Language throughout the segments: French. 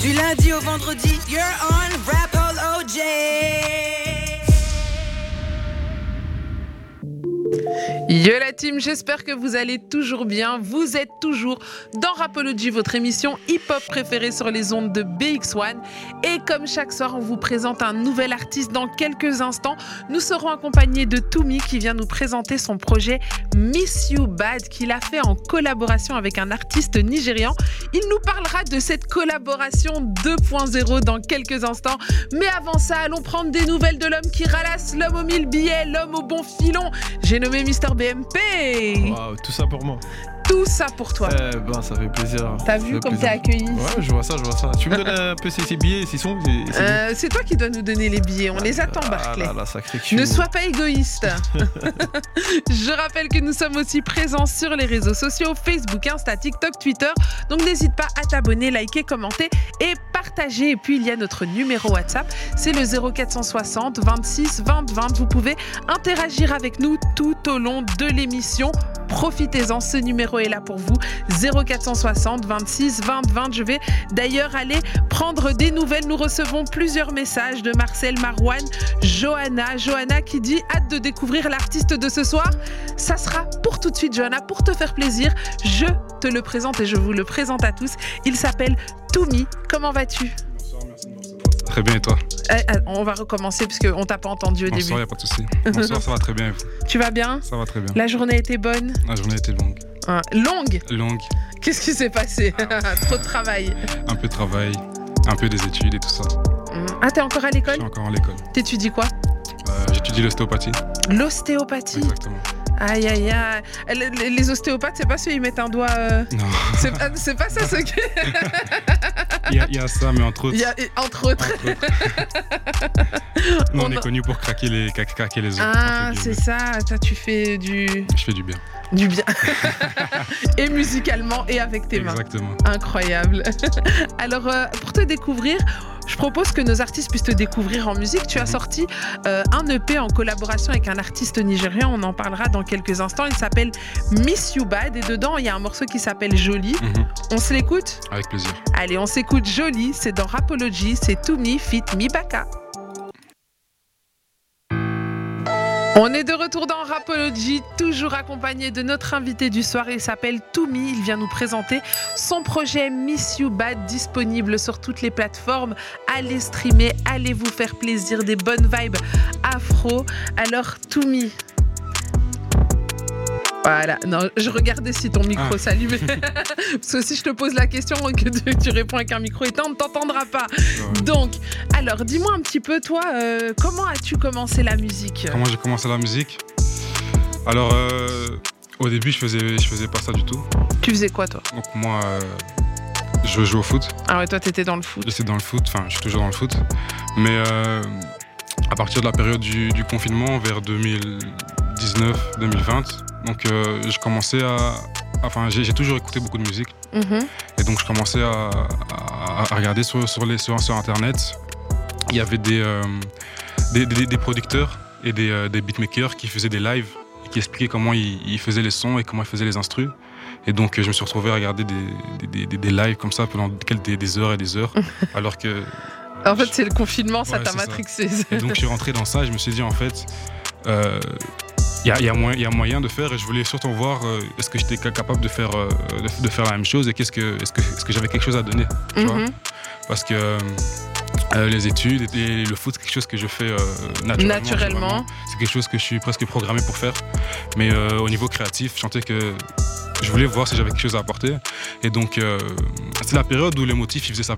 Du lundi au vendredi, you're on Rap Yo la team, j'espère que vous allez toujours bien. Vous êtes toujours dans Rapology, votre émission hip-hop préférée sur les ondes de BX1. Et comme chaque soir, on vous présente un nouvel artiste dans quelques instants. Nous serons accompagnés de Toumi qui vient nous présenter son projet Miss You Bad qu'il a fait en collaboration avec un artiste nigérian. Il nous parlera de cette collaboration 2.0 dans quelques instants. Mais avant ça, allons prendre des nouvelles de l'homme qui ralasse, l'homme aux mille billets, l'homme au bon filon. J'ai nommé Mister BMP. Waouh, tout ça pour moi. Tout ça pour toi. Eh ben, ça fait plaisir. T'as vu comme t'es accueilli? Ouais, je vois ça, je vois ça. Tu me donnes un peu ces, billets, ces sons Euh, C'est toi qui dois nous donner les billets. On les attend, Ah Barclay. là là, cul. Ne sois pas égoïste. Je rappelle que nous sommes aussi présents sur les réseaux sociaux Facebook, Insta, TikTok, Twitter. Donc n'hésite pas à t'abonner, liker, commenter et partager. Et puis il y a notre numéro WhatsApp, c'est le 0460 26 20 20. Vous pouvez interagir avec nous tout au long de l'émission. Profitez-en, ce numéro est là pour vous. 0460 26 20 20. Je vais d'ailleurs aller prendre des nouvelles. Nous recevons plusieurs messages de Marcel Marouane, Johanna. Johanna qui dit hâte de découvrir l'artiste de ce soir. Ça sera pour tout de suite, Johanna, pour te faire plaisir. Je te le présente et je vous le présente à tous. Il s'appelle Toumi. Comment vas-tu? Très bien, et toi? Eh, eh, On va recommencer parce qu'on t'a pas entendu au Bonsoir, début. y a pas de souci. Bonsoir, ça va très bien. et vous? Tu vas bien? Ça va très bien. La journée était bonne? La journée était longue. Hein, Longue Longue, Qu'est-ce qui s'est passé Trop de travail. un peu de travail, un peu des études et tout ça. Hum. Ah, t'es encore à Je l'école suis encore en l'école. T'étudies quoi Euh, J'étudie l'ostéopathie. L'ostéopathie Exactement. Aïe aïe aïe. Les, les- ostéopathes, c'est pas ceux qui mettent un doigt. euh, Non, C'est pas, c'est pas ça ce que. il y, a- il y a ça, mais entre autres. Il y a, entre autres. entre autres. Nous, on, On est a- connus pour craquer les, cra- craquer les os. Ah, c'est ça. Toi, tu fais du, Je fais du bien. du bien. et musicalement et avec tes mains. Exactement. Incroyable. Alors, euh, pour te découvrir, je propose que nos artistes puissent te découvrir en musique. Tu as Mhm. sorti euh, un EP en collaboration avec un artiste nigérian. On en parlera dans quelques instants. Il s'appelle Miss You Bad. Et dedans, il y a un morceau qui s'appelle Jolie. Mhm. On se l'écoute? Avec plaisir. Allez, on s'écoute Jolie. C'est dans Rapology. C'est Toumi Fit Mibaka. On est de retour dans Rapology, toujours accompagné de notre invité du soir. Il s'appelle Toumi. Il vient nous présenter son projet Miss You Bad, disponible sur toutes les plateformes. Allez streamer, allez vous faire plaisir, des bonnes vibes afro. Alors, Toumi. Voilà, non, je regardais si ton micro Ah. s'allumait. Parce que si je te pose la question et que tu, réponds avec un micro éteint, on ne t'entendra pas. Ouais. Donc, alors, dis-moi un petit peu, toi, euh, comment as-tu commencé la musique? Comment j'ai commencé la musique? Alors, euh, au début, je faisais, je faisais pas ça du tout. Tu faisais quoi, toi? Donc, moi, euh, je joue au foot. Ah ouais, toi, t'étais dans le foot. J'étais dans le foot, enfin, je suis toujours dans le foot. Mais euh, à partir de la période du, du confinement, vers 2019-2020, donc euh, je commençais à. Enfin, j'ai toujours écouté beaucoup de musique. Mhm. Et donc, je commençais à, à- à regarder sur, sur, les, sur, sur Internet. Il y avait des, euh, des, des- des producteurs et des, euh, des beatmakers qui faisaient des lives et qui expliquaient comment ils, ils faisaient les sons et comment ils faisaient les instrus. Et donc, je me suis retrouvé à regarder des, des, des- des lives comme ça pendant des, heures et des heures. alors que. En fait, c'est le confinement, ça Ouais, t'a ça. matrixé. Et donc, je suis rentré dans ça et je me suis dit, en fait. Il y, a- y moyen- il y a moyen de faire et je voulais surtout voir euh, est-ce que j'étais ca- capable de faire, euh, de, de faire la même chose et qu'est-ce que, est-ce que, j'avais quelque chose à donner tu vois? Mhm. parce que euh, les études et le foot, c'est quelque chose que je fais naturellement. Naturellement. C'est quelque chose que je suis presque programmé pour faire. Mais au niveau créatif, je sentais que je voulais voir si j'avais quelque chose à apporter. Et donc, euh, c'est la période où les motifs, il faisait sa,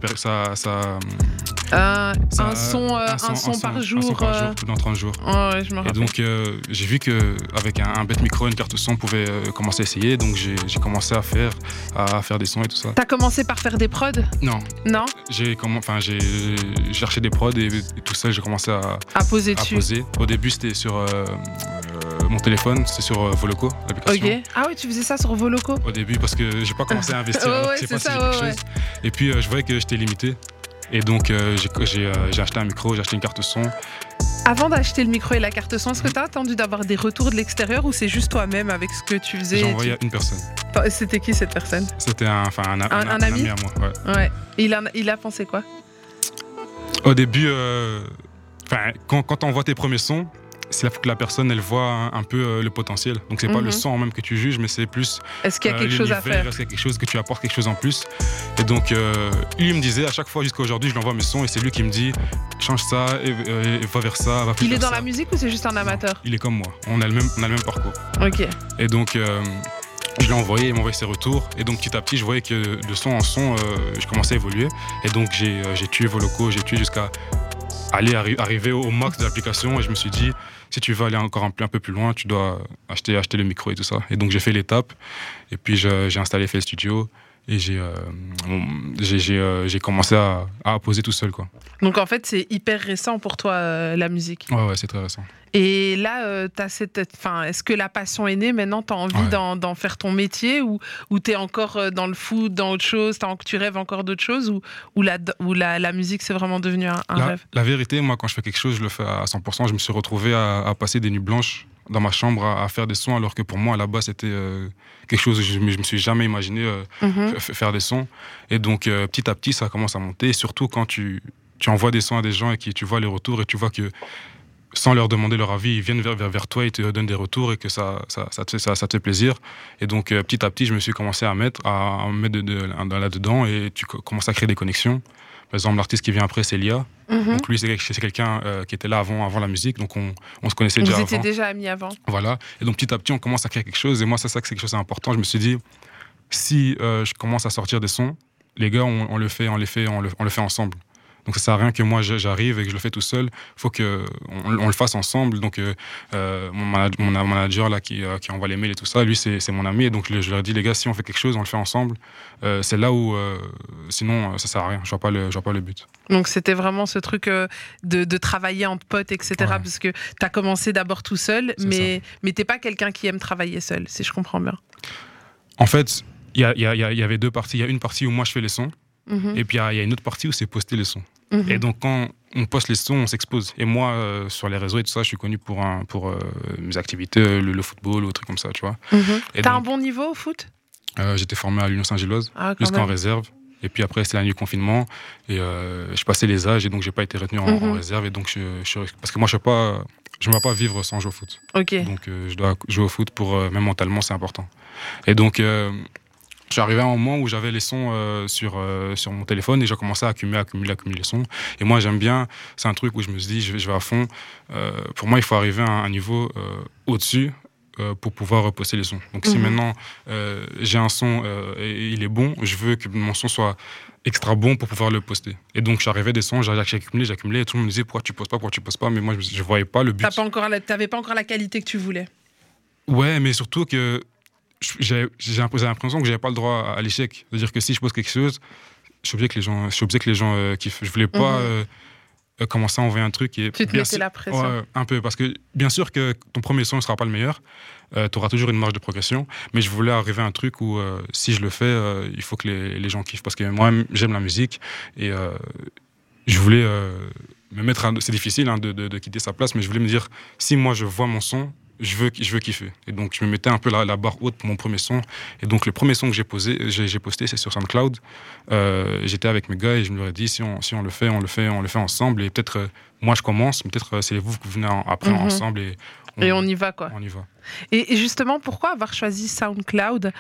Euh, un son, euh, un son par jour. Un son par euh, jour, dans 30 jours. oh, ouais, je me Et rappelle. donc, euh, j'ai vu qu'avec un, un bête micro, une carte son, on pouvait euh, commencer à essayer. Donc, j'ai commencé à faire, à faire des sons et tout ça. T'as commencé par faire des prods? Non, Non? J'ai cherché des prods et, et tout ça, j'ai commencé à, À poser à dessus. poser. Au début, c'était sur euh, euh, mon téléphone, c'était sur euh, Voloco, l'application. Ok. Ah ouais, tu faisais ça sur Voloco Au début, parce que j'ai pas commencé à investir, ouais, c'est pas si quelque ouais, chose. Et puis, euh, je voyais que j'étais limité. Et donc, euh, j'ai euh, acheté un micro, j'ai acheté une carte son. Avant d'acheter le micro et la carte son, est-ce que tu as attendu d'avoir des retours de l'extérieur ou c'est juste toi-même avec ce que tu faisais J'ai envoyé à une personne. C'était qui cette personne? C'était un, enfin, un, un- Un- ami à moi. ouais. Ouais. Et il, a, il a pensé quoi? Au début, euh, quand, quand on voit tes premiers sons, c'est là que la personne elle voit un, un peu euh, le potentiel. Donc c'est pas Mhm. le son même que tu juges, mais c'est plus Est-ce qu'il y a euh, quelque chose à faire? Est-ce qu'il y a quelque chose que tu apportes quelque chose en plus? Et donc euh, lui il me disait à chaque fois jusqu'à aujourd'hui, je lui envoie mes sons et c'est lui qui me dit change ça, et, va vers ça, va plus Il est dans ça. la musique ou c'est juste un amateur? Il est comme moi. On a le même, on a le même parcours. Ok. Et donc, je l'ai envoyé, il m'a envoyé ses retours. Et donc, petit à petit, je voyais que de son en son, euh, je commençais à évoluer. Et donc, j'ai tué vos locaux, j'ai tué jusqu'à aller arri- arriver au max de l'application. Et je me suis dit, si tu veux aller encore un, peu- un peu plus loin, tu dois acheter, acheter le micro et tout ça. Et donc, j'ai fait l'étape. Et puis, j'ai installé FL Studio. Et j'ai euh, j'ai euh, j'ai commencé à, à poser tout seul. Quoi. Donc en fait, c'est hyper récent pour toi, euh, la musique. Ouais, ouais, c'est très récent. Et là, t'as cette, enfin, est-ce que la passion est née maintenant? T'as envie Ouais. d'en, faire ton métier ou, ou t'es encore dans le foot, dans autre chose? Tu rêves encore d'autre chose ou, ou, la, ou la, la musique, c'est vraiment devenu un, un La, rêve? la vérité, moi, quand je fais quelque chose, je le fais à 100%. Je me suis retrouvé à, à passer des nuits blanches dans ma chambre à, à faire des sons, alors que pour moi, base, c'était euh, quelque chose que je ne me suis jamais imaginé euh, Mhm. faire des sons. Et donc, euh, petit à petit, ça commence à monter. Et surtout, quand tu, tu envoies des sons à des gens et que tu vois les retours et tu vois que sans leur demander leur avis, ils viennent vers, vers, vers toi, ils te donnent des retours et que ça, ça, ça, te, fait, ça, ça te fait plaisir. Et donc, euh, petit à petit, je me suis commencé à mettre, à, à me mettre de, de- là-dedans et tu co- commences à créer des connexions. Par exemple, l'artiste qui vient après, c'est Lia. Mhm. Donc lui, c'est quel- c'est quelqu'un euh, qui était là avant, avant la musique, donc on, on se connaissait Vous déjà étiez avant. déjà amis avant Voilà. Et donc petit à petit, on commence à créer quelque chose. Et moi, c'est ça que c'est quelque chose d'important. Je me suis dit, si euh, je commence à sortir des sons, les gars, on, on le fait, on les fait, on le, on le fait ensemble. Donc ça sert à rien que moi j'arrive et que je le fais tout seul. Il faut que on, le fasse ensemble. Donc euh, euh, mon, manag- mon manager là qui, euh, qui envoie les mails et tout ça, lui c'est mon ami. Et donc je, leur dis les gars, si on fait quelque chose, on le fait ensemble. Euh, c'est là où sinon ça sert à rien. Je vois pas le, je vois pas le but. Donc c'était vraiment ce truc de, de travailler entre potes, etc. Ouais. Parce que t'as commencé d'abord tout seul, mais, mais t'es pas quelqu'un qui aime travailler seul, si je comprends bien. En fait, il y, y y y avait deux parties. Il y a une partie où moi je fais les sons. Mhm. Et puis il y a- il y, a une autre partie où c'est poster les sons. Mhm. Et donc quand on poste les sons, on s'expose. Et moi, euh, sur les réseaux et tout ça, je suis connu pour, un, pour euh, mes activités, euh, le, le football ou trucs comme ça, tu vois. Et T'as un bon niveau au foot? Euh, j'étais formé à l'Union Saint-Gilloise Ah, jusqu'en réserve. Et puis après, c'était la nuit confinement. Et je passais les âges et donc j'ai pas été retenu en, en Mhm. réserve. Et donc, je, je- parce que moi, je ne pas, je ne vais pas vivre sans jouer au foot. Donc je dois jouer au foot pour, même mentalement, c'est important. Et donc, arrivé à un moment où j'avais les sons euh, sur, euh, sur mon téléphone et j'ai commencé à accumuler, accumuler, accumuler les sons. Et moi, j'aime bien, c'est un truc où je me suis dit, je vais, je vais à fond. Euh, pour moi, il faut arriver à un, niveau au-dessus pour pouvoir reposter les sons. Donc si Mhm. maintenant j'ai un son et il est bon, je veux que mon son soit extra bon pour pouvoir le poster. Et donc j'arrivais des sons, j'ai accumulé, et tout le monde me disait pourquoi tu poses pas, pourquoi tu poses pas, mais moi je, je voyais pas le but. T'as pas encore la- T'avais pas encore la qualité que tu voulais. Ouais, mais surtout que j'ai l'impression que j'avais pas le droit à, l'échec. C'est-à-dire que si je pose quelque chose, je suis obligé que les gens, je suis obligé que les gens euh, kiffent. Je voulais pas Mhm. euh, euh, commencer à envoyer un truc et Tu te bien mettais la pression. Ouais, un peu parce que bien sûr que ton premier son ne sera pas le meilleur. tu auras toujours une marge de progression, mais je voulais arriver à un truc où si je le fais, il faut que les, les gens kiffent parce que moi j'aime la musique et je voulais me mettre. à- C'est difficile hein, de, de- de quitter sa place, mais je voulais me dire si moi je vois mon son, je veux, je veux kiffer. Et donc je me mettais un peu la, la barre haute pour mon premier son. Et donc le premier son que j'ai posé, j'ai posté, c'est sur SoundCloud. Euh, J'étais avec mes gars et je me leur ai dit si on, si on le fait, on le fait, on le fait ensemble. Et peut-être euh, moi je commence, mais peut-être euh, c'est vous que vous venez en- après Mhm. ensemble et Et on y va, quoi. on y va. Et, et justement, pourquoi avoir choisi SoundCloud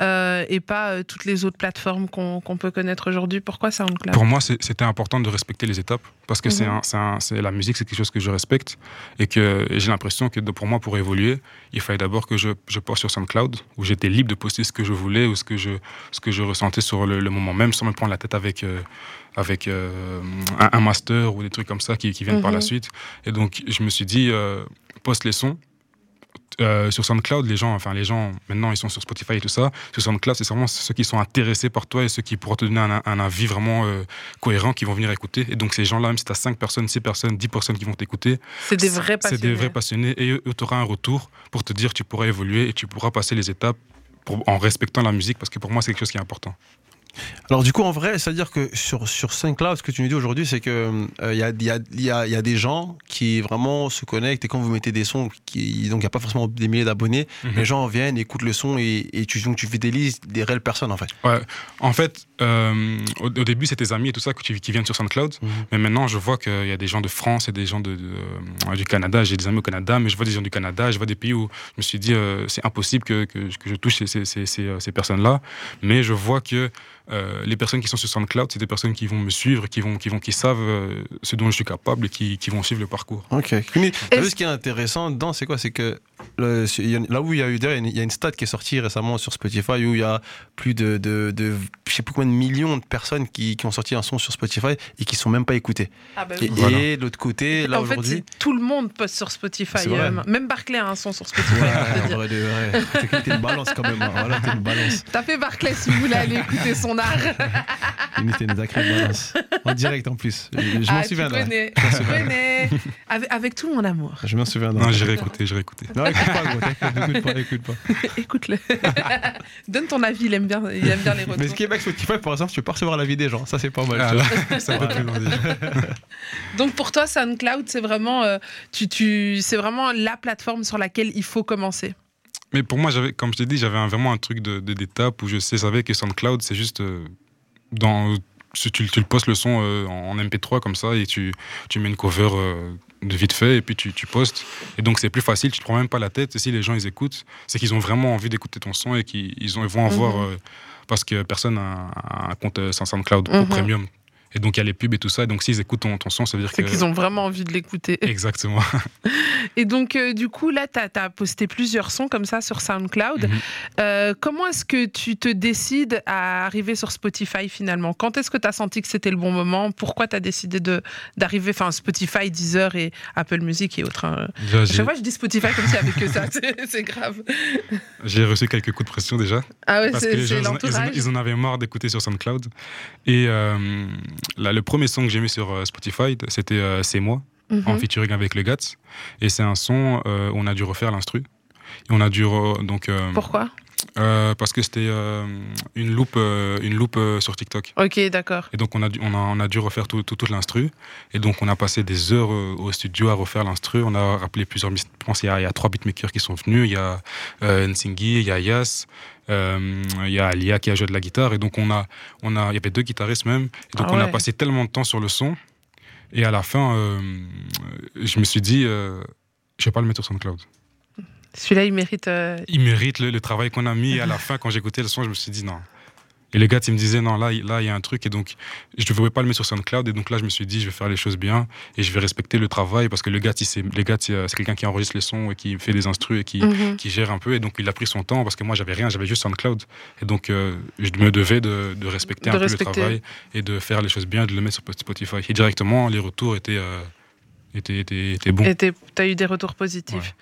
euh, et pas euh, toutes les autres plateformes qu'on peut connaître aujourd'hui? Pourquoi SoundCloud? Pour moi, c'était important de respecter les étapes parce que un- c'est la musique, c'est quelque chose que je respecte et que j'ai l'impression que de- pour moi, pour évoluer, il fallait d'abord que je, je poste sur SoundCloud où j'étais libre de poster ce que je voulais ou ce que je, ce que je ressentais sur le, le moment même sans me prendre la tête avec, euh, avec un, un master ou des trucs comme ça qui, qui viennent par la Mhm. suite. Et donc, je me suis dit, poste les sons. Euh, sur SoundCloud, les gens, enfin les gens, maintenant ils sont sur Spotify et tout ça. Sur SoundCloud, c'est vraiment ceux qui sont intéressés par toi et ceux qui pourront te donner un, un avis vraiment euh, cohérent, qui vont venir écouter. Et donc ces gens-là, même si tu as 5 personnes, 6 personnes, 10 personnes qui vont t'écouter, C'est des vrais c'est passionnés. des vrais passionnés et tu auras un retour pour te dire que tu pourras évoluer et tu pourras passer les étapes pour- en respectant la musique parce que pour moi c'est quelque chose qui est important. Alors du coup, en vrai, c'est-à-dire que sur, sur SoundCloud, ce que tu nous dis aujourd'hui, c'est que il y, a, y, a, y, a, y, a, des gens qui vraiment se connectent et quand vous mettez des sons, qui, donc il n'y a pas forcément des milliers d'abonnés, Mhm. les gens viennent, écoutent le son et, et tu, donc, tu fidélises des réelles personnes en fait. Ouais. En fait, euh, au, au, début, c'est tes amis et tout ça qui viennent sur SoundCloud. Mhm. Mais maintenant, je vois qu'il y a des gens de France et des gens de, de, euh, du Canada. J'ai des amis au Canada, mais je vois des gens du Canada. Je vois des pays où je me suis dit, euh, c'est impossible que, que, que, je touche ces, ces, ces, ces, ces personnes-là. Mais je vois que euh, les personnes qui sont sur SoundCloud, c'est des personnes qui vont me suivre, qui, vont, qui, vont, qui savent euh, ce dont je suis capable et qui, qui vont suivre le parcours. Ok. Mais, ce qui est intéressant dedans, c'est quoi? C'est que le, là où il y a eu il y a une stat qui est sortie récemment sur Spotify où il y a plus de, de, de je sais plus combien de millions de personnes qui, qui, ont sorti un son sur Spotify et qui sont même pas écoutées. Ah bah oui. Et, voilà. et l'autre côté, là aujourd'hui, tout le monde poste sur Spotify. Euh, même Barclay a un son sur Spotify. Ouais, vrai, vrai. T'es une balance quand même. Hein. Voilà, t'es une balance. T'as fait Barclay si vous voulez aller écouter son art. T'es une sacrée balance. En direct en plus. Je, je ah, m'en souviens. Tu connais. Je connais. Avec, avec, tout mon amour. Je m'en souviens. Non, j'irai écouter, j'irai écouter. Non, écoute pas, gros, écoute pas, écoute pas. Écoute-le. Donne ton avis, il aime bien, il aime bien les retours. Mais ce qui est avec Spotify, par exemple, tu peux pas recevoir l'avis des gens. Ça, c'est pas mal. Ah, là, ça voilà. Donc pour toi, SoundCloud, c'est vraiment, euh, tu, tu, c'est vraiment la plateforme sur laquelle il faut commencer. Mais pour moi, j'avais, comme je t'ai dit, j'avais vraiment un truc de, d'étape où je sais, savais que SoundCloud, c'est juste euh, dans. Tu, tu, le postes le son euh, en MP3 comme ça et tu, tu mets une cover euh, de vite fait et puis tu, tu postes. Et donc c'est plus facile, tu te prends même pas la tête. Et si les gens ils écoutent, c'est qu'ils ont vraiment envie d'écouter ton son et qu'ils ils ils vont en voir Mhm. euh, parce que personne n'a un compte euh, sans SoundCloud Mhm. au premium. Et donc il y a les pubs et tout ça. Et donc s'ils écoutent ton, ton son, ça veut dire C'est que. qu'ils ont vraiment envie de l'écouter. Exactement. Et donc, euh, du coup, là, tu as, posté plusieurs sons comme ça sur SoundCloud. Mhm. Euh, comment est-ce que tu te décides à arriver sur Spotify finalement? Quand est-ce que tu as senti que c'était le bon moment? Pourquoi tu as décidé d'arriver, enfin Spotify, Deezer et Apple Music et autres hein? Déjà, chaque fois, je dis Spotify comme n'y avait que ça. C'est grave. J'ai reçu quelques coups de pression déjà. Ah ouais, parce que les c'est gens, ils, en, ils en avaient marre d'écouter sur SoundCloud. Et euh, là, le premier son que j'ai mis sur euh, Spotify, c'était euh, C'est moi, Mhm. en featuring avec le Gats. Et c'est un son euh, où on a dû refaire l'instru. Et on a dû. donc, Pourquoi? Euh, Parce que c'était euh, une loupe, euh, une loupe sur TikTok. Ok, d'accord. Et donc, on a dû, on a, on a dû refaire tout, tout- toute l'instru. Et donc, on a passé des heures au studio à refaire l'instru. On a rappelé plusieurs. Je pense qu'il y, a- il y a trois beatmakers qui sont venus. Il y a Nsingi, il y a Yas, il y a Alia qui a joué de la guitare. Et donc, on a, on a, il y avait deux guitaristes même. Et donc, Ah on a passé tellement de temps sur le son. Et à la fin, je me suis dit, je vais pas le mettre sur SoundCloud. Celui-là, il mérite. euh, Il mérite le, le travail qu'on a mis. Et à la fin, quand j'écoutais le son, je me suis dit non. Et le gars, il me disait non, là, il- là, il y a un truc. Et donc, je ne devrais pas le mettre sur SoundCloud. Et donc là, je me suis dit, je vais faire les choses bien. Et je vais respecter le travail. Parce que le gars, c'est quelqu'un qui enregistre les sons et qui fait des instrus et qui, mhm. qui gère un peu. Et donc, il a pris son temps parce que moi, j'avais rien, j'avais juste SoundCloud. Et donc, euh, je me devais de, de respecter De un respecter. peu le travail et de faire les choses bien, de le mettre sur Spotify. Et directement, les retours étaient, euh, étaient, étaient, étaient bons. Tu as eu des retours positifs.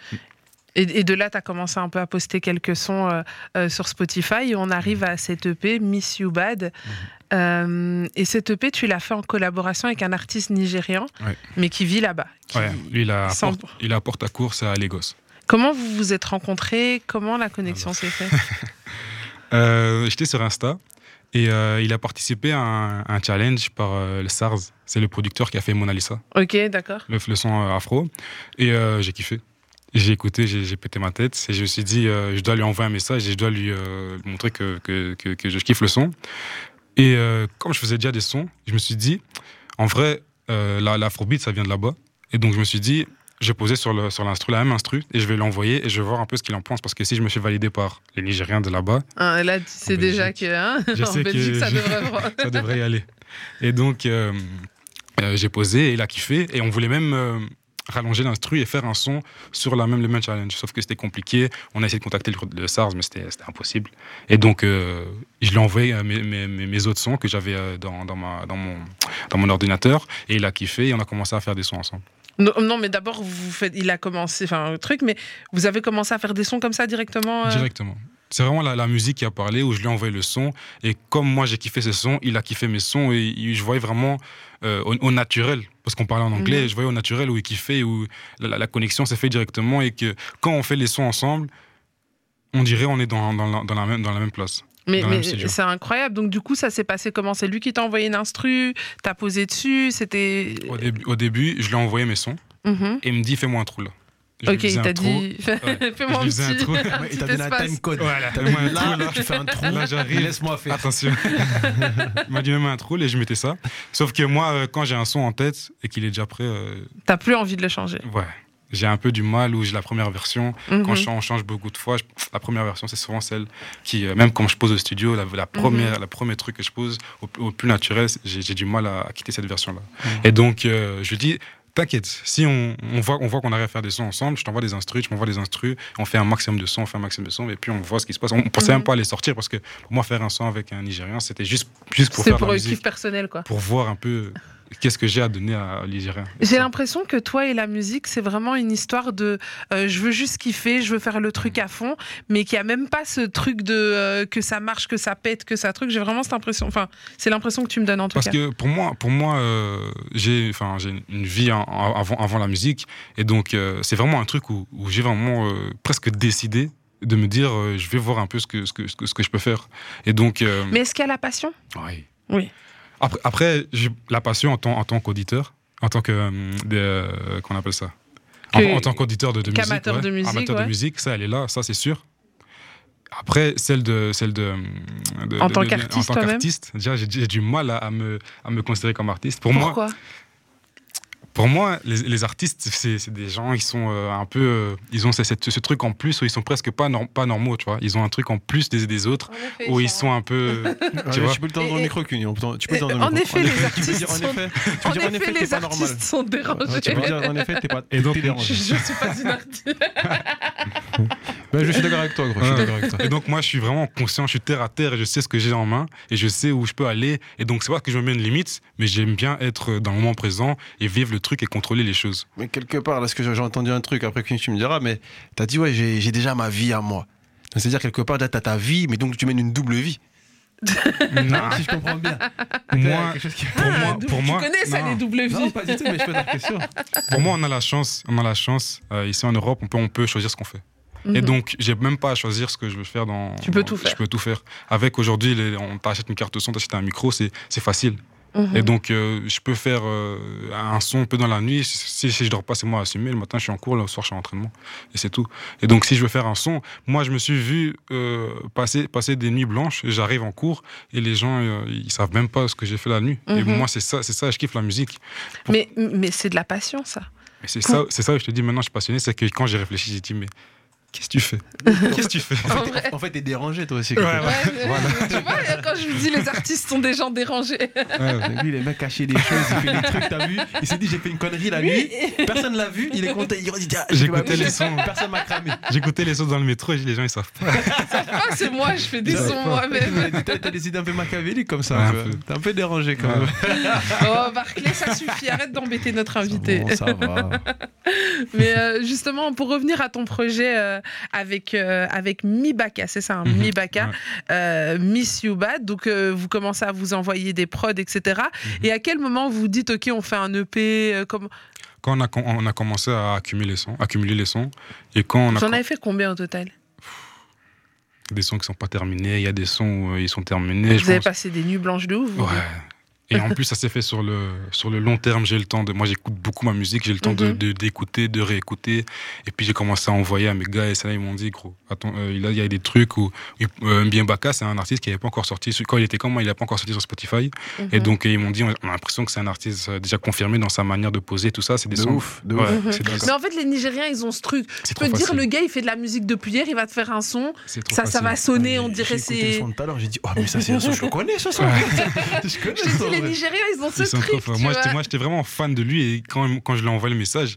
Et, et de là, tu as commencé un peu à poster quelques sons euh, euh, sur Spotify. Et on arrive à cette EP, Miss You Bad. Mhm. Euh, et cette EP, tu l'as fait en collaboration avec un artiste nigérian, Ouais. mais qui vit là-bas. qui- Ouais, lui, il a, Sans- porte, il a porte à course à Lagos. Comment vous vous êtes rencontrés? Comment la connexion s'est faite? J'étais sur Insta et euh, il a participé à un, un challenge par euh, le SARS. C'est le producteur qui a fait Mona Lisa, Ok, d'accord. le, le son euh, afro. Et j'ai kiffé. J'ai écouté, j'ai j'ai pété ma tête et je me suis dit, euh, je dois lui envoyer un message et je dois lui euh, montrer que, que, que, que je kiffe le son. Et euh, comme je faisais déjà des sons, je me suis dit, en vrai, la- l'afrobeat, ça vient de là-bas. Et donc je me suis dit, je vais poser sur le- sur l'instru, la même instru, et je vais l'envoyer et je vais voir un peu ce qu'il en pense. Parce que si je me fais valider par les Nigériens de là-bas, Hein, là, tu sais déjà que hein, Je en sais que Belgique, ça je- devrait. ça devrait y aller. Et donc, j'ai posé et il a kiffé. Et on voulait même rallonger l'instru et faire un son sur la même, le même challenge. Sauf que c'était compliqué. On a essayé de contacter le, le SARS, mais c'était impossible. Et donc, euh, je lui ai envoyé mes, mes- mes- autres sons que j'avais euh, dans, dans, dans mon, dans mon ordinateur. Et il a kiffé et on a commencé à faire des sons ensemble. Non, non, mais d'abord, vous faites, il a commencé, enfin, un truc, mais vous avez commencé à faire des sons comme ça directement euh? Directement. C'est vraiment la, la musique qui a parlé, où je lui ai envoyé le son. Et comme moi, j'ai kiffé ses sons, il a kiffé mes sons. Et je voyais vraiment euh, au, au naturel, parce qu'on parlait en anglais, Mhm. je voyais au naturel où il kiffait, où la, la- la connexion s'est faite directement. Et que quand on fait les sons ensemble, on dirait on est dans, dans, la, dans la même, dans la même place. Mais, c'est incroyable. Donc, du coup, ça s'est passé comment? C'est lui qui t'a envoyé une instru T'as posé dessus C'était. Au début, au début, je lui ai envoyé mes sons Mhm. et il me dit fais-moi un trou là. Je Ok, faisais il un t'a trou. dit. Ouais. Fais-moi Je un petit. trou. Ouais, donné un time code. Voilà, T'as un là, trou, là. tu fais un trou. Là, j'arrive. Laisse-moi faire. Attention. il m'a dit même un trou et je mettais ça. Sauf que moi, euh, quand j'ai un son en tête et qu'il est déjà prêt, euh, T'as plus envie de le changer. ouais. J'ai un peu du mal où j'ai la première version. Mhm. Quand je change, on change beaucoup de fois, je- la première version, c'est souvent celle qui, euh, même quand je pose au studio, la, la première, la premier truc que je pose, au, au plus naturel, j'ai du mal à, à quitter cette version-là. Et donc, euh, je lui dis, t'inquiète, si on, on voit, on voit qu'on arrive à faire des sons ensemble, je t'envoie des instrus, tu m'envoies des instrus, on fait un maximum de sons, on fait un maximum de sons, et puis on voit ce qui se passe. On pensait Mhm. même pas à les sortir parce que pour moi, faire un son avec un Nigérian, c'était juste, juste pour C'est faire pour la musique, kiff personnel, quoi. pour voir un peu qu'est-ce que j'ai à donner à, Nigérien. J'ai l'impression que toi et la musique, c'est vraiment une histoire de euh, je veux juste kiffer, je veux faire le truc à fond, mais qu'il n'y a même pas ce truc de euh, que ça marche, que ça pète, que ça truc. J'ai vraiment cette impression. Enfin, c'est l'impression que tu me donnes en tout Parce cas. que pour moi, pour moi euh, j'ai enfin, une vie en- avant, avant la musique. Et donc, c'est vraiment un truc où, où j'ai vraiment presque décidé de me dire je vais voir un peu ce que, ce que, ce que, je peux faire. Et donc. Mais est-ce qu'il y a la passion? Oui. Oui. Après, après la passion en tant, en tant qu'auditeur, en tant que. euh, euh, qu'on appelle ça en, tant qu'auditeur de, de musique. qu'amateur de musique, Amateur ouais. de musique, ça, elle est là, ça, c'est sûr. Après, celle de. Celle de, de- En tant qu'artiste, En tant toi-même qu'artiste, déjà, j'ai du mal à, à me, à me considérer comme artiste. Pour moi, Pourquoi? Pour moi, les, les artistes, c'est des gens, ils sont euh, un peu. euh, ils ont ce, cette- ce truc en plus où ils sont presque pas, norm- pas normaux, tu vois. Ils ont un truc en plus des, des autres où ils sont un peu. Tu vois. peux le tendre dans le micro, Cuny. on peut- Tu peux le tendre dans le en micro. effet, les tu peux artistes dire, en sont- effet, tu peux En effet, les artistes sont dérangés. Tu peux dire, en effet, t'es pas Et donc- dérangé. je suis pas une artiste. Ben, Je suis d'accord avec toi, gros. Je suis d'accord avec toi. Et donc moi je suis vraiment conscient, je suis terre à terre et je sais ce que j'ai en main et je sais où je peux aller. Et donc c'est pas que je me mets une limite, mais j'aime bien être dans le moment présent et vivre le truc et contrôler les choses. Mais quelque part, là, ce que j'ai entendu un truc, après Cuny, tu me diras, mais t'as dit, ouais, j'ai j'ai déjà ma vie à moi. C'est-à-dire, quelque part, là, t'as ta vie, mais donc tu mènes une double vie. Non, Si je comprends bien. pour moi, qui- pour moi, pour tu moi, connais ça, non. les doubles Non, vies pas du tout, mais je pose la question. pour moi on a la chance, on a la chance euh, ici en Europe, on peut, on peut choisir ce qu'on fait. Et Mhm. donc, j'ai même pas à choisir ce que je veux faire dans. Tu peux dans- tout faire. Je peux tout faire. Avec aujourd'hui, les- on t'achète une carte son, t'achètes un micro, c'est c'est facile. Mhm. Et donc, euh, je peux faire euh, un son un peu dans la nuit. Si, si je dors pas, c'est moi à assumer. Le matin, je suis en cours, le soir, je suis en entraînement. Et c'est tout. Et donc, si je veux faire un son, moi, je me suis vu euh, passer, passer des nuits blanches. J'arrive en cours et les gens, ils savent même pas ce que j'ai fait la nuit. Et Mhm. moi, c'est ça, c'est ça, je kiffe la musique. Mais, mais c'est de la passion, ça. C'est ça, ça que je te dis maintenant, je suis passionné. C'est que quand j'ai réfléchi, j'ai dit, mais qu'est-ce que tu fais? Qu'est-ce que tu fais? En fait, t'es dérangé, toi aussi. Ouais, mais- Tu vois, quand je vous dis les artistes sont des gens dérangés. Ouais. Lui, il aime cacher des choses, il fait des trucs, t'as vu? Il s'est dit, j'ai fait une connerie la nuit, personne l'a vu, il est content, il dit, ah, j'ai J'écoutais les sons. Personne m'a cramé. J'écoutais les sons dans le métro et les gens, ils savent pas. Ah, c'est moi, je fais des Ils sons moi-même. T'as des idées un peu machiavéliques comme ça. T'es un peu dérangé quand Ouais. même. Oh, Barclay, ça suffit. Arrête d'embêter notre invité. Bon, ça va. Mais euh, justement, pour revenir à ton projet euh, avec, euh, avec Mibaka, c'est ça, hein, Mhm, Mibaka, ouais. euh, Miss You Bad. Donc, euh, vous commencez à vous envoyer des prods, etc. Mhm. Et à quel moment vous dites, OK, on fait un EP euh, comme... Quand on a, on a commencé à accumuler les sons, accumuler les sons, et quand on a Vous en avez fait combien au total? Des sons qui sont pas terminés, il y a des sons où euh, ils sont terminés. je Vous avez pense. passé des nuits blanches de ouf vous Ouais. Et en plus, ça s'est fait sur le, sur le long terme. J'ai le temps de. Moi, j'écoute beaucoup ma musique. J'ai le temps de- Mhm. de d'écouter, de, réécouter. Et puis, j'ai commencé à envoyer à mes gars. Et ça, ils m'ont dit, gros, attends, euh, il, a- il y a des trucs où. Euh, Mbien Baka, c'est un artiste qui n'avait pas encore sorti. Quand il était comme moi, il n'avait pas encore sorti sur Spotify. Et Mhm. donc, ils m'ont dit, on a l'impression que c'est un artiste euh, déjà confirmé dans sa manière de poser, tout ça. C'est des De sons. ouf, de Ouais, ouf. C'est des- Mais en fait, les Nigériens, ils ont ce truc. c'est Tu peux te dire, facile. le gars, il fait de la musique depuis hier, il va te faire un son. C'est Ça, ça va sonner, on J'ai dirait écouté le c'est. son tout à l'heure, j'ai dit, oh, mais ça, c'est un son, je le connais, ce son. Je connais Les. Nigériens, ils ont ce Ils sont trop truc. Moi, j'étais, moi, j'étais vraiment fan de lui et quand, quand je lui ai envoyé le message,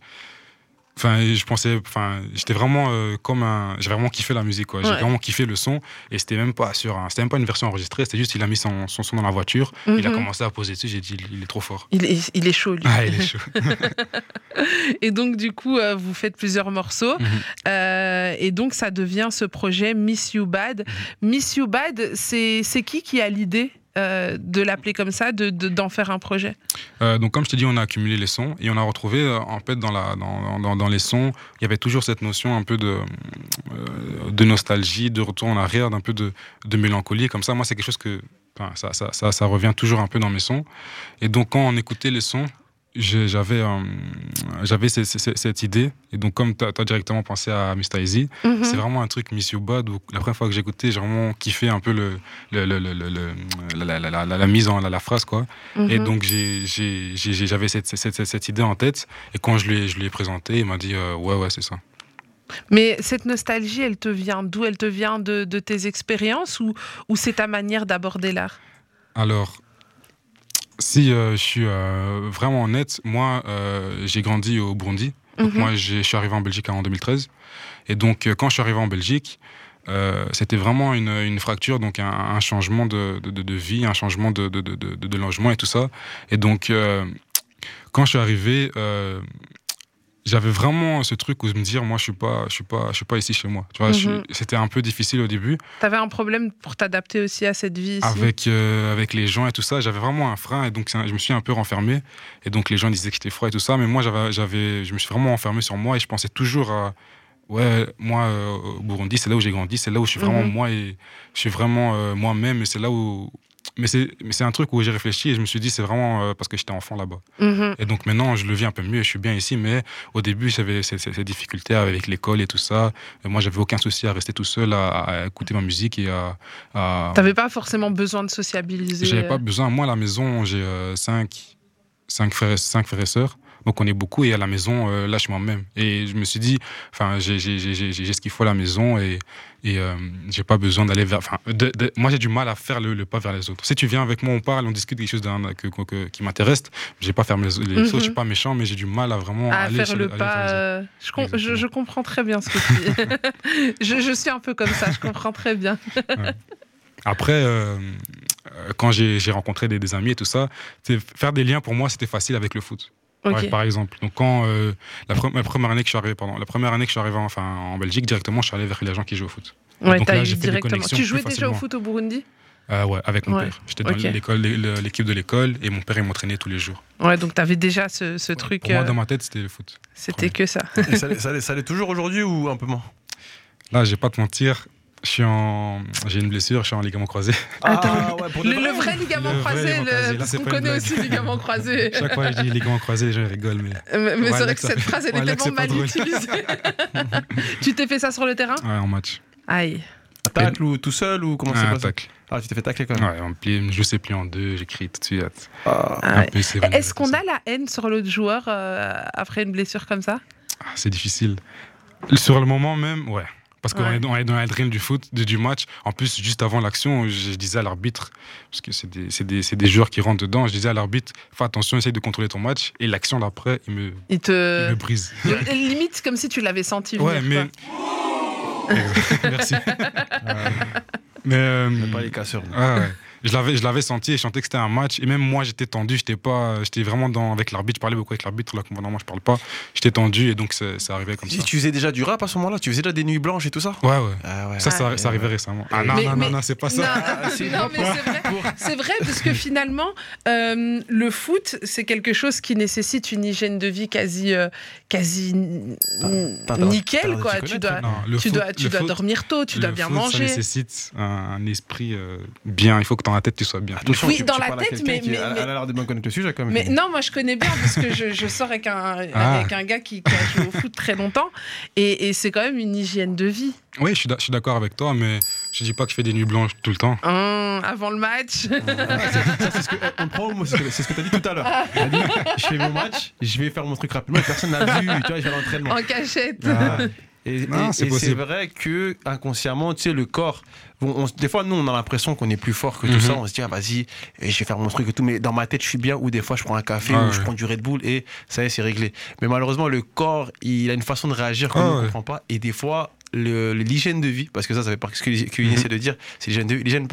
enfin, je pensais, enfin, j'étais vraiment euh, comme un, j'ai vraiment kiffé la musique, quoi. J'ai Ouais. vraiment kiffé le son et c'était même pas sur, un- c'était même pas une version enregistrée, c'était juste il a mis son, son son dans la voiture, il a Mhm. commencé à poser dessus, j'ai dit il est trop fort. Il est, il est chaud, lui. Ah, il est chaud. Et donc, du coup, euh, vous faites plusieurs morceaux. Mhm. Euh, et donc, ça devient ce projet Miss You Bad. Mhm. Miss You Bad, c'est c'est qui qui a l'idée euh, de l'appeler comme ça, de de- d'en faire un projet? Euh, donc, comme je t'ai dit, on a accumulé les sons et on a retrouvé, euh, en fait, dans, la, dans, dans, dans les sons, il y avait toujours cette notion un peu de, de nostalgie, de retour en arrière, d'un peu de, de mélancolie. Comme ça, moi, c'est quelque chose que. ça, ça, ça, ça revient toujours un peu dans mes sons. Et donc, quand on écoutait les sons, j'avais euh, j'avais cette, idée. Et donc, comme tu as, directement pensé à Mr. Easy, Mhm. c'est vraiment un truc Miss You Bad où la première fois que j'ai écouté, j'ai vraiment kiffé un peu le, le, le- le- le- le- la, la- la- la- la mise en la, phrase, quoi. Et Mhm. donc, j'avais cette, cette, cette- cette idée en tête. Et quand je lui ai, je lui ai présenté, il m'a dit euh, Ouais, ouais, c'est ça. Mais cette nostalgie, elle te vient d'où? Elle te vient de, de tes expériences ou, ou c'est ta manière d'aborder l'art? Alors, si euh, je suis euh, vraiment honnête, moi, euh, j'ai grandi au Burundi. Donc, Mhm. moi, je suis arrivé en Belgique en 2013. Et donc, quand je suis arrivé en Belgique, euh, c'était vraiment une, une fracture, donc un, un changement de, de- de- de vie, un changement de, de- de- de- de logement et tout ça. Et donc, euh, quand je suis arrivé, euh, j'avais vraiment ce truc où je me dire, moi, je suis pas, je suis pas, je suis pas ici chez moi. Tu vois, Mhm. c'était un peu difficile au début. T'avais un problème pour t'adapter aussi à cette vie ici? Avec, euh, avec les gens et tout ça, j'avais vraiment un frein et donc je me suis un peu renfermé. Et donc les gens disaient que j'étais froid et tout ça, mais moi j'avais, j'avais, je me suis vraiment enfermé sur moi et je pensais toujours à. Ouais, moi, euh, au Burundi, c'est là où j'ai grandi, c'est là où je suis vraiment Mhm. moi et je suis vraiment euh, moi-même et c'est là où. Mais c'est, mais c'est un truc où j'ai réfléchi et je me suis dit, c'est vraiment euh, parce que j'étais enfant là-bas. Mhm. Et donc maintenant, je le vis un peu mieux, je suis bien ici, mais au début, j'avais ces, ces- ces difficultés avec l'école et tout ça. Et moi, j'avais aucun souci à rester tout seul, à, à écouter ma musique et à. à- T'avais pas forcément besoin de sociabiliser. j'avais euh. pas besoin. Moi, à la maison, j'ai euh, cinq, cinq, frères, cinq frères et sœurs. Donc, on est beaucoup. Et à la maison, euh, là, je suis moi-même. Et je me suis dit, enfin, j'ai ce qu'il faut à la maison et, et euh, j'ai pas besoin d'aller vers. Enfin, de- de- moi, j'ai du mal à faire le, le pas vers les autres. Si tu viens avec moi, on parle, on discute quelque chose que, que- que- qui m'intéresse, j'ai pas faire les, les Mhm. autres. Je suis pas méchant, mais j'ai du mal à vraiment à aller faire le aller pas. vers les autres. euh, je, com- je, Exactement. je comprends très bien ce que tu dis. je, je suis un peu comme ça, je comprends très bien. Après, euh, quand j'ai rencontré des, des amis et tout ça, faire des liens pour moi, c'était facile avec le foot. Ok. Ouais, par exemple. Donc quand euh, la, pre- la première année que je suis arrivé, pardon, la première année que je suis arrivé en, enfin, en Belgique, directement, je suis allé vers les gens qui jouent au foot. Ouais, donc là, eu j'ai fait des directement. connexions Tu jouais déjà au foot au Burundi? Euh, ouais, avec mon Ouais. père. J'étais dans l'école, l'équipe de l'école, et mon père il m'entraînait tous les jours. Ouais, donc t'avais déjà ce, ce truc. Pour moi, euh, dans ma tête, c'était le foot. C'était que ça. Et ça, l'est- ça, ça l'est toujours aujourd'hui ou un peu moins? Là, je vais pas te mentir, j'ai une blessure, je suis en ligament croisé. Attends, Ah, ouais, pour de Le, vrai le vrai ligament Le vrai croisé, ligament le- croisé, là, parce qu'on connaît aussi ligament croisé. Chaque fois que je dis ligament croisé, les gens rigolent, mais Mais, mais Ouais, c'est vrai que ça- cette phrase, elle ouais, est tellement mal utilisée. tu t'es fait ça sur le terrain ouais, en match. Aïe. Tacle ou tout seul ou comment passé tacle. Ah, tu t'es fait tacler quand même. Ouais, on plie, je sais plié en deux, j'écris tout de suite. Ah. Ah ouais. Est-ce qu'on ça. a la haine sur l'autre joueur euh, après une blessure comme ça? Ah, C'est difficile. Sur le moment même, ouais. Parce qu'on Ouais. est, dans- est dans l'adrénaline du foot, du, match. En plus, juste avant l'action, je, disais à l'arbitre, parce que c'est des, joueurs qui rentrent dedans, je disais à l'arbitre, fais attention, essaye de contrôler ton match. Et l'action d'après, il me, Il il me brise. Limite comme si tu l'avais senti venir. Ouais, mais. Merci. mais. euh, Mais pas les casseurs. Ah ouais. Je l'avais, je l'avais senti et je sentais que c'était un match. Et même moi, j'étais tendu. J'étais pas, j'étais vraiment dans, avec l'arbitre. Je parlais beaucoup avec l'arbitre. Là, normalement, je parle pas. J'étais tendu et donc c'est, c'est arrivé comme Si ça. tu faisais déjà du rap à ce moment-là, tu faisais déjà des nuits blanches et tout ça? Ouais, ouais. Ah ouais. Ça, ça, Ah, ça arrivait récemment. Ah non, Mais- non, mais- non, non, c'est pas ça. C'est non, pas mais c'est vrai. C'est vrai parce que finalement, euh, le foot, c'est quelque chose qui nécessite une hygiène de vie quasi, euh, quasi nickel, quoi. tu dois, tu foot- dois, tu dois foot- dormir tôt, tu dois bien foot, Ça manger. nécessite un, un esprit euh, bien. Il faut que dans la tête, tu sois bien. Attention, Oui, tu- dans tu la à tête, mais- qui mais- a- mais- Elle a l'air de bien connaître le sujet quand même. Mais non, moi je connais bien parce que je, je sors avec un, Ah. avec un gars qui, qui a joué au foot très longtemps et, et c'est quand même une hygiène de vie. Oui, je suis, d'accord avec toi, mais je dis pas que je fais des nuits blanches tout le temps. Hein, avant le match. Ça, c'est ce que, on prend c'est ce que tu as dit tout à l'heure. Je fais mon match, je vais faire mon truc rapidement, et personne n'a vu, tu vois, je vais à l'entraînement. en cachette. Ah. Et, c'est vrai que inconsciemment, tu sais, le corps. bon, on- des fois, nous, on a l'impression qu'on est plus fort que tout Mhm. ça. On se dit, ah, vas-y, et je vais faire mon truc et tout. Mais dans ma tête, je suis bien. Ou des fois, je prends un café Ah ou ouais. je prends du Red Bull et ça y est, c'est réglé. Mais malheureusement, le corps, il a une façon de réagir qu'on Ah ne ouais. comprend pas. Et des fois, l'hygiène de vie, parce que ça, ça fait partie de ce que, Yves Mhm. essaie de dire, c'est l'hygiène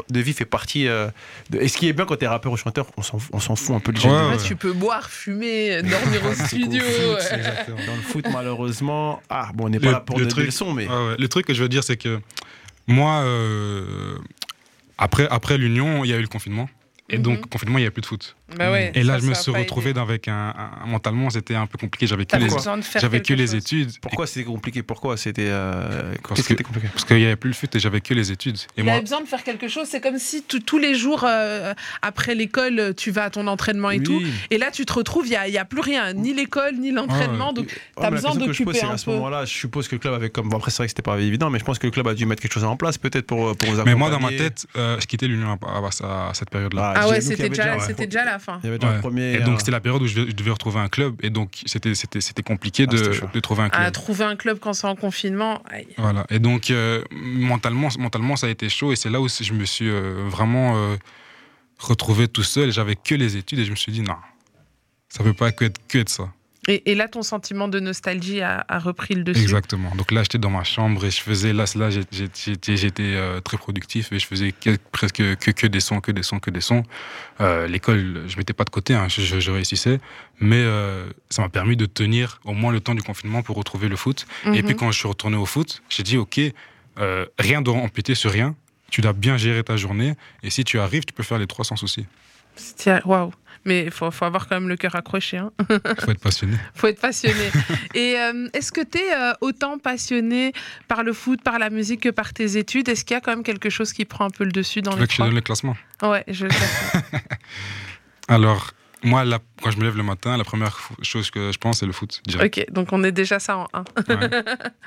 de, vie fait partie. euh, de, et ce qui est bien quand t'es rappeur ou chanteur, on s'en on s'en fout un peu de l'hygiène Ouais, de vie. Ouais, Tu peux boire, fumer, dormir au studio. foot. Dans le foot, malheureusement, ah, bon, on n'est pas Le- là pour le donner truc- des leçons, mais. Ouais, ouais. Le truc que je veux dire, c'est que moi, euh, après, après l'Union, il y a eu le confinement. Et donc, confinement, il n'y avait plus de foot. Bah ouais, Et là, ça, je me suis retrouvé avec un, un- mentalement, c'était un peu compliqué. J'avais que les, j'avais que les chose. études. Pourquoi c'était compliqué? Pourquoi c'était. euh, Parce Qu'est-ce qui que- était compliqué? Parce qu'il n'y avait plus le foot et j'avais que les études. Et Il moi, avait besoin de faire quelque chose. C'est comme si tous les jours, euh, après l'école, tu vas à ton entraînement et tout. Et là, tu te retrouves, il n'y a, plus rien, ni l'école, ni l'entraînement. Ah donc, t'as mais la besoin d'occuper c'est un À ce moment-là, je suppose que le club avait comme. Bon, après, c'est vrai que c'était pas évident, mais je pense que le club a dû mettre quelque chose en place, peut-être pour, pour vous accompagner. mais moi, dans ma tête, euh, je quittais l'Union à, à- à cette période-là. Ah j'ai- ouais, c'était déjà, la fin. Il y avait déjà Ouais. le premier. Et donc, euh, c'était la période où je devais, je devais retrouver un club. Et donc, c'était c'était- c'était compliqué Ah, de, de trouver un club. À trouver un club quand c'est en confinement. aïe. Voilà. Et donc, euh, mentalement, mentalement, ça a été chaud. Et c'est là où je me suis euh, vraiment euh, retrouvé tout seul. J'avais que les études et je me suis dit, non, ça peut pas que être, que être ça. Et, et là, ton sentiment de nostalgie a, a repris le dessus? Exactement. Donc là, j'étais dans ma chambre et je faisais, là, là j'étais euh, très productif et je faisais que- presque que, que des sons, que des sons, que des sons. Euh, L'école, je mettais pas de côté, hein, je, je- je réussissais. Mais euh, ça m'a permis de tenir au moins le temps du confinement pour retrouver le foot. Et Mhm. puis quand je suis retourné au foot, j'ai dit, OK, rien doit empiéter sur rien. Tu dois bien gérer ta journée. Et si tu arrives, tu peux faire les trois sans souci. Tiens, Waouh. Mais il faut, faut avoir quand même le cœur accroché. Hein. Il faut être passionné. faut être passionné. Et euh, est-ce que tu es autant passionné par le foot, par la musique que par tes études? Est-ce qu'il y a quand même quelque chose qui prend un peu le dessus dans Tu les veux que je donne le classement Ouais, je le. Alors, moi, la- quand je me lève le matin, la première chose que je pense, c'est le foot. direct. Ok, donc on est déjà ça en 1. Ouais.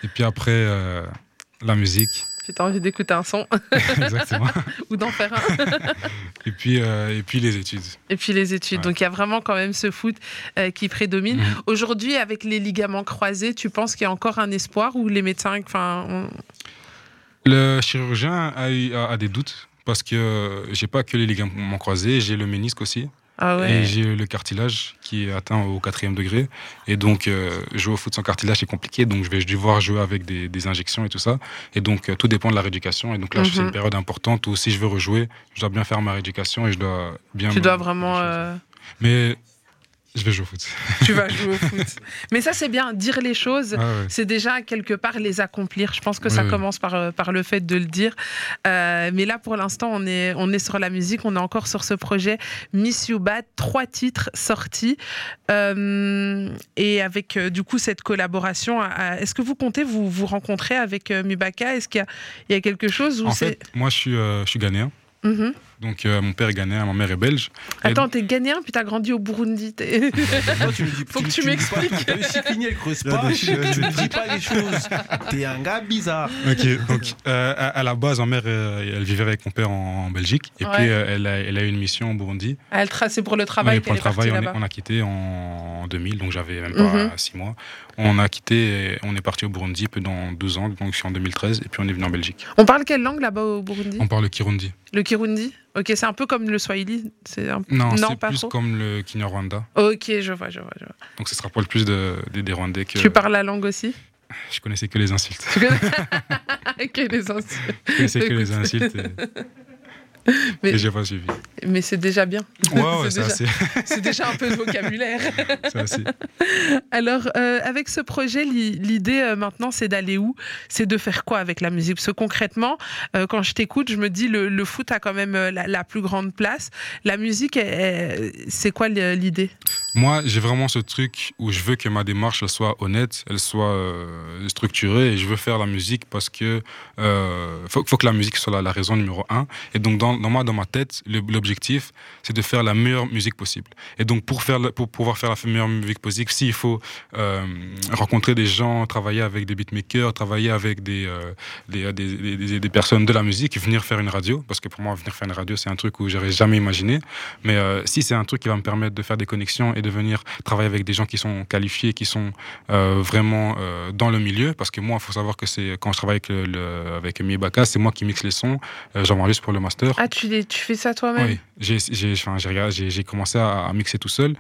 Et puis après, euh, la musique. Puis t'as envie d'écouter un son Exactement. ou d'en faire un. Et puis, euh, et puis les études. Et puis les études. Ouais. Donc il y a vraiment quand même ce foot euh, qui prédomine. Mhm. Aujourd'hui, avec les ligaments croisés, tu penses qu'il y a encore un espoir ou les médecins, enfin, on- Le chirurgien a, eu, a, a des doutes parce que euh, j'ai pas que les ligaments croisés, j'ai le ménisque aussi. Ah ouais. Et j'ai le cartilage qui est atteint au quatrième degré. Et donc, euh, jouer au foot sans cartilage, c'est compliqué. Donc, je vais devoir jouer avec des, des injections et tout ça. Et donc, euh, tout dépend de la rééducation. Et donc, là, Mhm. c'est une période importante où si je veux rejouer, je dois bien faire ma rééducation et je dois bien. tu me- dois vraiment. euh, Mais je vais jouer au foot. tu vas jouer au foot. Mais ça, c'est bien. Dire les choses. Ah ouais. C'est déjà quelque part les accomplir. Je pense que ça Oui, commence par, euh, par le fait de le dire. Euh, mais là, pour l'instant, on est, on est sur la musique. On est encore sur ce projet Miss You Bad. Trois titres sortis. Euh, et avec, du coup, cette collaboration, est-ce que vous comptez vous vous rencontrer avec Mubaka? Est-ce qu'il y a, il y a quelque chose où En fait, moi, je suis, euh, je suis ghanéen. Mhm. Donc, euh, mon père est ghanéen, ma mère est belge. Attends, t'es ghanéen puis t'as grandi au Burundi. tu me dis, Faut que tu m'expliques. Fini, elle creuse pas. Tu me dis pas les choses. T'es un gars bizarre. Ok, donc euh, à, à la base, ma mère, euh, elle vivait avec mon père en, en Belgique. Et Ouais. puis, euh, elle, a, elle a eu une mission au Burundi. Elle tracée pour le travail. Ouais, pour le travail, on, est- là-bas. on a quitté en 2000, donc j'avais même pas Mhm. 6 mois. On a quitté, on est parti au Burundi pendant deux ans, donc je suis en 2013, et puis on est venu en Belgique. On parle quelle langue là-bas au Burundi? On parle le Kirundi. Le Kirundi? Ok, c'est un peu comme le Swahili. Un... Non, Non, c'est plus trop. comme le Kinyarwanda. Ok, je vois, je vois, je vois. Donc ça se rapproche plus de, des, des Rwandais que. Tu parles la langue aussi? Je connaissais que les insultes. Que les insultes. Je connaissais que les insultes et, Mais- j'ai pas suivi. Mais c'est déjà bien. Ouais, ouais, C'est déjà- assez. Déjà un peu de vocabulaire. assez. Alors, euh, avec ce projet, l'i- l'idée euh, maintenant, c'est d'aller où? C'est de faire quoi avec la musique? Parce que concrètement, euh, quand je t'écoute, je me dis le, le foot a quand même la, la plus grande place. La musique, c'est quoi l'idée? Moi, j'ai vraiment ce truc où je veux que ma démarche soit honnête, elle soit euh, structurée, et je veux faire la musique parce que euh, faut, que la musique soit la, raison numéro un. Et donc, dans, moi, dans ma tête, l'objectif, c'est de faire la meilleure musique possible. Et donc, pour, faire pour pouvoir faire la meilleure musique possible, s'il faut euh, rencontrer des gens, travailler avec des beatmakers, travailler avec des, euh, des, des, personnes de la musique, venir faire une radio, parce que pour moi, venir faire une radio, c'est un truc où j'aurais jamais imaginé. Mais si c'est un truc qui va me permettre de faire des connexions de venir travailler avec des gens qui sont qualifiés, qui sont euh, vraiment euh, dans le milieu, parce que moi, il faut savoir que c'est quand je travaille avec, le, le- avec Mibaka, c'est moi qui mixe les sons, euh, j'enregistre pour le master. Ah, tu, les- tu fais ça toi-même? Oui, j'ai j'ai- j'ai commencé à, à mixer tout seul.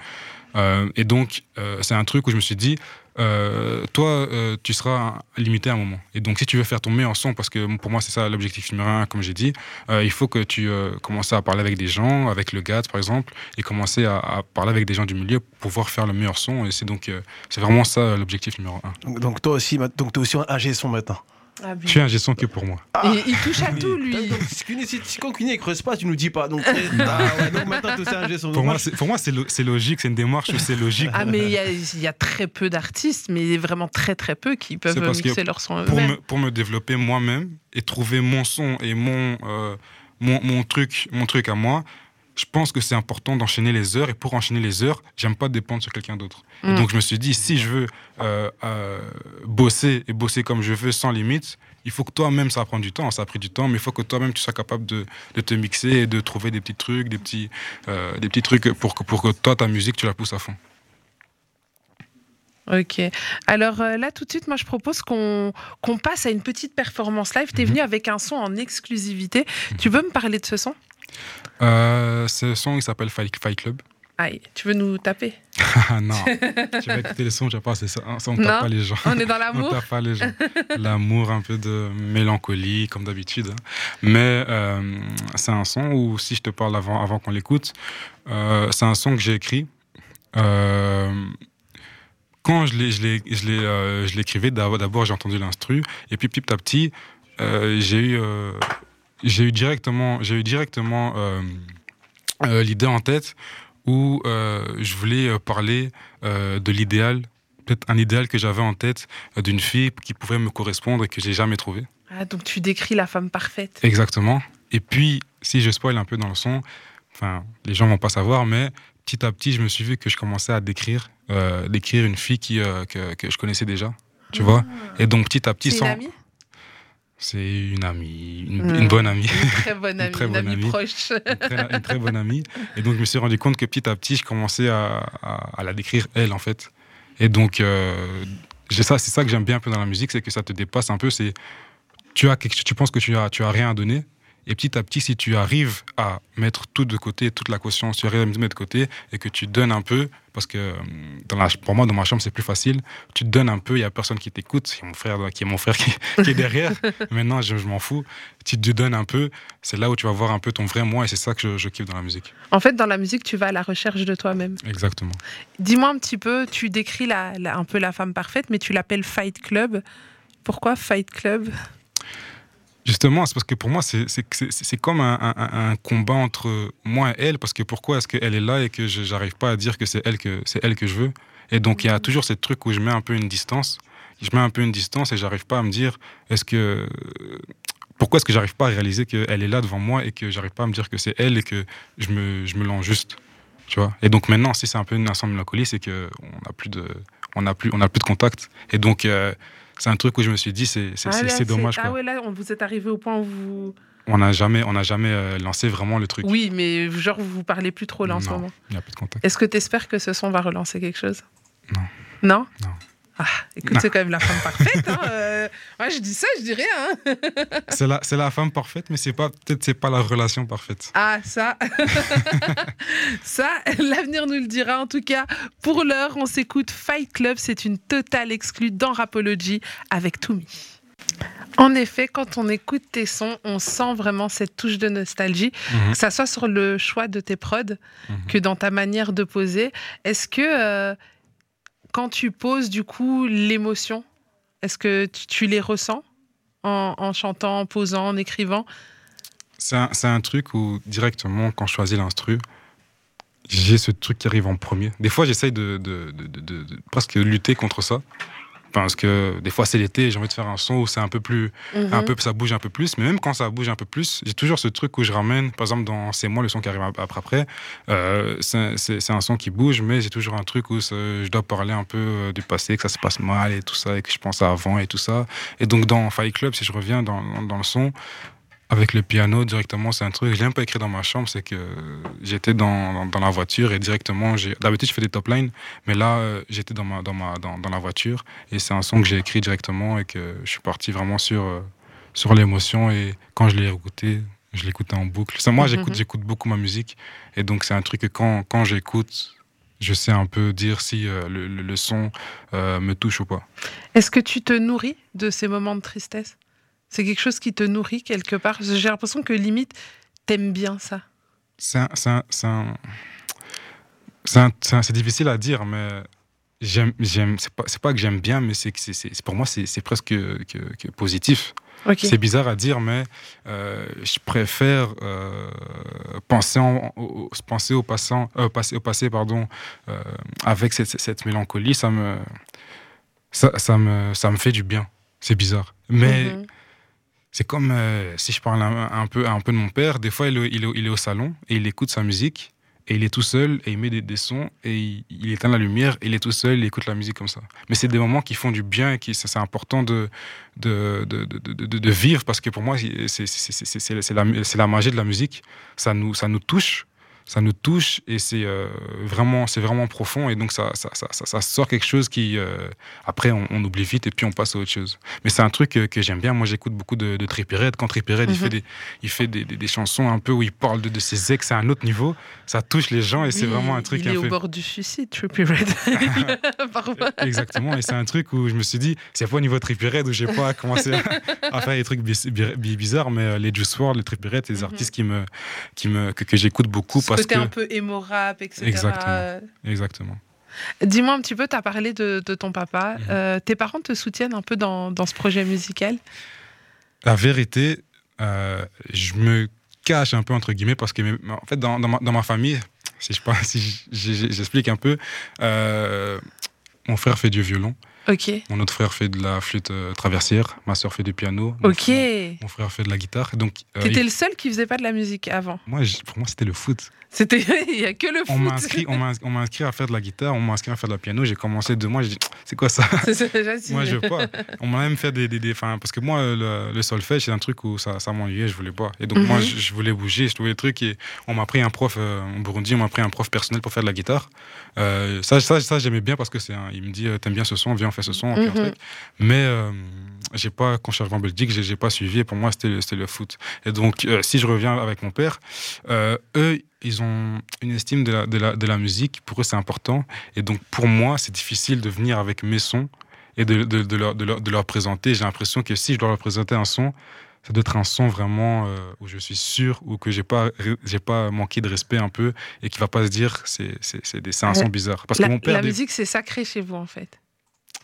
Euh, et donc, c'est un truc où je me suis dit, euh, toi, euh, tu seras limité à un moment. Et donc, si tu veux faire ton meilleur son, parce que pour moi, c'est ça l'objectif numéro un, comme j'ai dit, euh, il faut que tu commences à parler avec des gens, avec le GAT par exemple, et commencer à, parler avec des gens du milieu pour pouvoir faire le meilleur son. Et c'est donc, c'est vraiment ça l'objectif numéro un. Donc, toi aussi, donc t'es aussi un AG son maintenant. Ah, Je suis un son que pour moi. Et il touche à tout, lui. Donc, si il creuse pas, tu nous dis pas. Donc, ah ouais, donc maintenant, tout c'est un geste. Pour moi, c'est, pour moi, c'est, lo- c'est logique, c'est une démarche où c'est logique. Ah, mais il y a, il y a très peu d'artistes, mais vraiment très très peu qui peuvent mixer leur son pour me, pour me développer moi-même et trouver mon son et mon, euh, mon, mon truc, mon truc à moi, je pense que c'est important d'enchaîner les heures. Et pour enchaîner les heures, j'aime pas dépendre sur quelqu'un d'autre. Et Mm. donc je me suis dit, si je veux euh, euh, bosser et bosser comme je veux sans limite, il faut que toi-même, ça prend du temps, ça a pris du temps, mais il faut que toi-même, tu sois capable de, de te mixer et de trouver des petits trucs, des petits, euh, des petits trucs pour que, pour que toi, ta musique, tu la pousses à fond. Ok. Alors euh, là, tout de suite, moi, je propose qu'on passe à une petite performance live. Tu es Mhm. venu avec un son en exclusivité. Tu veux me parler de ce son? Euh, ce son, il s'appelle Fight, Fight Club. Aïe, tu veux nous taper? Non, tu vas écouter le son, tu vas pas, c'est ça, hein, on Non? tape pas les gens. On est dans On l'amour tape pas les gens. L'amour, un peu de mélancolie, comme d'habitude. hein. Mais euh, c'est un son où, si je te parle avant, avant qu'on l'écoute, euh, c'est un son que j'ai écrit. Euh, quand je euh, l'écrivais, d'abord, j'ai entendu l'instru, et puis petit à petit, j'ai eu, j'ai eu directement, j'ai eu directement euh, euh, l'idée en tête où euh, je voulais parler de l'idéal, peut-être un idéal que j'avais en tête d'une fille qui pouvait me correspondre et que j'ai jamais trouvé. Ah, donc tu décris la femme parfaite. Exactement. Et puis, si je spoil un peu dans le son, enfin, les gens vont pas savoir, mais petit à petit, je me suis vu que je commençais à décrire, euh, décrire une fille qui, euh, que, que je connaissais déjà. Tu vois Et donc, petit à petit, sans. Amie C'est une amie, une, Mm. une bonne amie. Une très bonne Une amie, très une bonne amie amie. proche. une, très, une très bonne amie. Et donc, je me suis rendu compte que petit à petit, je commençais à, à- à la décrire, elle, en fait. Et donc, euh, ça, c'est ça que j'aime bien un peu dans la musique, c'est que ça te dépasse un peu. C'est tu as quelque, tu penses que tu as, tu as rien à donner. Et petit à petit, si tu arrives à mettre tout de côté, toute la caution, si tu arrives à mettre de côté et que tu donnes un peu, parce que euh, dans la, pour moi, dans ma chambre, c'est plus facile, tu donnes un peu, il n'y a personne qui t'écoute, il y a mon frère, qui est mon frère qui, qui est derrière. Maintenant, je, je m'en fous. Tu te donnes un peu, c'est là où tu vas voir un peu ton vrai moi et c'est ça que je, je kiffe dans la musique. En fait, dans la musique, tu vas à la recherche de toi-même. Exactement. Dis-moi un petit peu, tu décris la, la- un peu la femme parfaite, mais tu l'appelles Fight Club. Pourquoi Fight Club? Justement, c'est parce que pour moi, c'est- c'est c'est- c'est comme un, un- un combat entre moi et elle, parce que pourquoi est-ce qu'elle est là et que je n'arrive pas à dire que c'est elle que c'est elle que je veux? Et donc, il y a toujours ce truc où je mets un peu une distance. Je mets un peu une distance et j'arrive pas à me dire, est-ce que pourquoi est-ce que j'arrive pas à réaliser qu'elle est là devant moi et que j'arrive pas à me dire que c'est elle et que je me, je me lance juste, tu vois? Et donc maintenant, si c'est un peu une ensemble mélancolie, c'est que on n'a plus de, on a plus, on a plus de contact. Et donc euh, c'est un truc où je me suis dit, c'est c'est- Ah, dommage. Ah quoi. ouais, là, on- vous êtes arrivé au point où vous... On n'a jamais, on n'a jamais euh, lancé vraiment le truc. Oui, mais genre, vous vous parlez plus trop là en ce moment. Il n'y a plus de contact. Est-ce que tu espères que ce son va relancer quelque chose? Non. Non? Non. Ah, écoute, c'est quand même la femme parfaite. Hein. euh, ouais, je dis ça, je dis rien. hein. C'est la, la femme parfaite, mais c'est pas, peut-être c'est pas la relation parfaite. Ah, ça. ça, l'avenir nous le dira. En tout cas, pour l'heure, on s'écoute Fight Club. C'est une totale exclue dans Rapology avec Toumi. En effet, quand on écoute tes sons, on sent vraiment cette touche de nostalgie, Mhm. que ça soit sur le choix de tes prods, Mhm. que dans ta manière de poser. Est-ce que euh, tu poses, du coup, l'émotion, est-ce que tu, les ressens en, chantant, en posant, en écrivant? C'est un, truc où directement, quand je choisis l'instru, j'ai ce truc qui arrive en premier. Des fois, j'essaye de- de- de- de presque lutter contre ça. Parce que des fois, c'est l'été, j'ai envie de faire un son où c'est un peu plus Mhm. un peu, ça bouge un peu plus. Mais même quand ça bouge un peu plus, j'ai toujours ce truc où je ramène, par exemple, dans C'est moi, le son qui arrive après, après euh, c'est un son qui bouge, mais j'ai toujours un truc où je dois parler un peu euh, du passé, que ça se passe mal et tout ça, et que je pense à avant et tout ça. Et donc, dans Fight Club, si je reviens dans, dans- dans le son, avec le piano directement, c'est un truc, je l'ai même pas écrit dans ma chambre, c'est que j'étais dans, dans, dans la voiture et directement, d'habitude je fais des top lines, mais là euh, j'étais dans, ma, dans, ma, dans, dans la voiture et c'est un son que j'ai écrit directement et que je suis parti vraiment sur, euh, sur l'émotion et quand je l'ai écouté, je l'écoutais en boucle. Moi j'écoute, Mhm. j'écoute beaucoup ma musique et donc c'est un truc que quand, quand j'écoute, je sais un peu dire si euh, le, le- le son euh, me touche ou pas. Est-ce que tu te nourris de ces moments de tristesse? C'est quelque chose qui te nourrit quelque part J'ai l'impression que limite, t'aimes bien ça. C'est difficile à dire, mais j'aime, j'aime, c'est pas, pas que j'aime bien, mais c'est pour moi, c'est, presque que, positif. C'est bizarre à dire, mais euh, je préfère euh, penser, en- au, penser au, passant, euh, passé, au passé pardon, euh, avec cette, cette mélancolie. Ça me, ça, ça me, ça me fait du bien. C'est bizarre. Mais Mhm. C'est comme euh, si je parle un, peu, un peu de mon père. Des fois, il, il est, au salon et il écoute sa musique. Et il est tout seul et il met des, sons et il, éteint la lumière. Il est tout seul, il écoute la musique comme ça. Mais c'est des moments qui font du bien et qui c'est important de de, de, de, de- vivre parce que pour moi, c'est la, la magie de la musique. Ça nous, ça nous touche. Ça nous touche et c'est euh, vraiment, c'est vraiment profond et donc ça, ça, ça, ça- ça sort quelque chose qui euh, après on, on oublie vite et puis on passe à autre chose. Mais c'est un truc que, que j'aime bien. Moi, j'écoute beaucoup de, de Trippie Redd. Quand Trippie Redd, il Mhm. fait, des, il fait des, des- des chansons un peu où il parle de, de ses ex à un autre niveau. Ça touche les gens et c'est vraiment un truc Il est au bord du suicide, Trippie Red. Parfois. Exactement, et c'est un truc où je me suis dit, c'est pas au niveau Trippie Redd où j'ai pas commencé à, à faire des trucs bi- bi- bizarres, mais euh, les Juice WRLD, les Trippie Redd, c'est des Mhm. artistes qui me, qui me, que, que j'écoute beaucoup parce côté que. un peu émo rap, etc. Exactement. Exactement. Dis-moi un petit peu, tu as parlé de, de ton papa. Mhm. Euh, tes parents te soutiennent un peu dans, dans ce projet musical? La vérité, euh, je me cache un peu entre guillemets parce que, en fait, dans, dans ma, dans ma famille, si je si j'explique un peu, euh, mon frère fait du violon, Ok. mon autre frère fait de la flûte euh, traversière, ma soeur fait du piano, mon Ok. frère- mon frère fait de la guitare. Donc, euh, T'étais il- le seul qui faisait pas de la musique avant. moi, pour moi, c'était le foot. C'était, il y a que le On m'a foot. inscrit, on m'a inscrit à faire de la guitare, on m'a inscrit à faire de la piano. J'ai commencé deux mois, j'ai dit, c'est quoi ça? Moi, je veux pas. On m'a même fait des. des, des- parce que moi, le, le solfège, c'est un truc où ça, ça m'ennuyait, je voulais pas. Et donc, moi, Mhm. je, je voulais bouger, je trouvais des trucs. Et on m'a pris un prof, euh, en Burundi, on m'a pris un prof personnel pour faire de la guitare. Euh, ça, ça, ça j'aimais bien parce que c'est il me dit, euh, t'aimes bien ce son, viens, on fait ce son. un truc. Mais euh, j'ai pas, quand je suis arrivé en Belgique, j'ai pas suivi. Et pour moi, c'était le, foot. Et donc, si je reviens avec mon père, eux, ils ont une estime de la, de, la, de la musique. Pour eux, c'est important. Et donc, pour moi, c'est difficile de venir avec mes sons et de, de, de leur, présenter. J'ai l'impression que si je dois leur présenter un son, ça doit être un son vraiment euh, où je suis sûr ou que j'ai pas j'ai pas manqué de respect un peu et qui va pas se dire c'est c'est un son bizarre parce la, que mon père la des- musique, c'est sacré chez vous, en fait.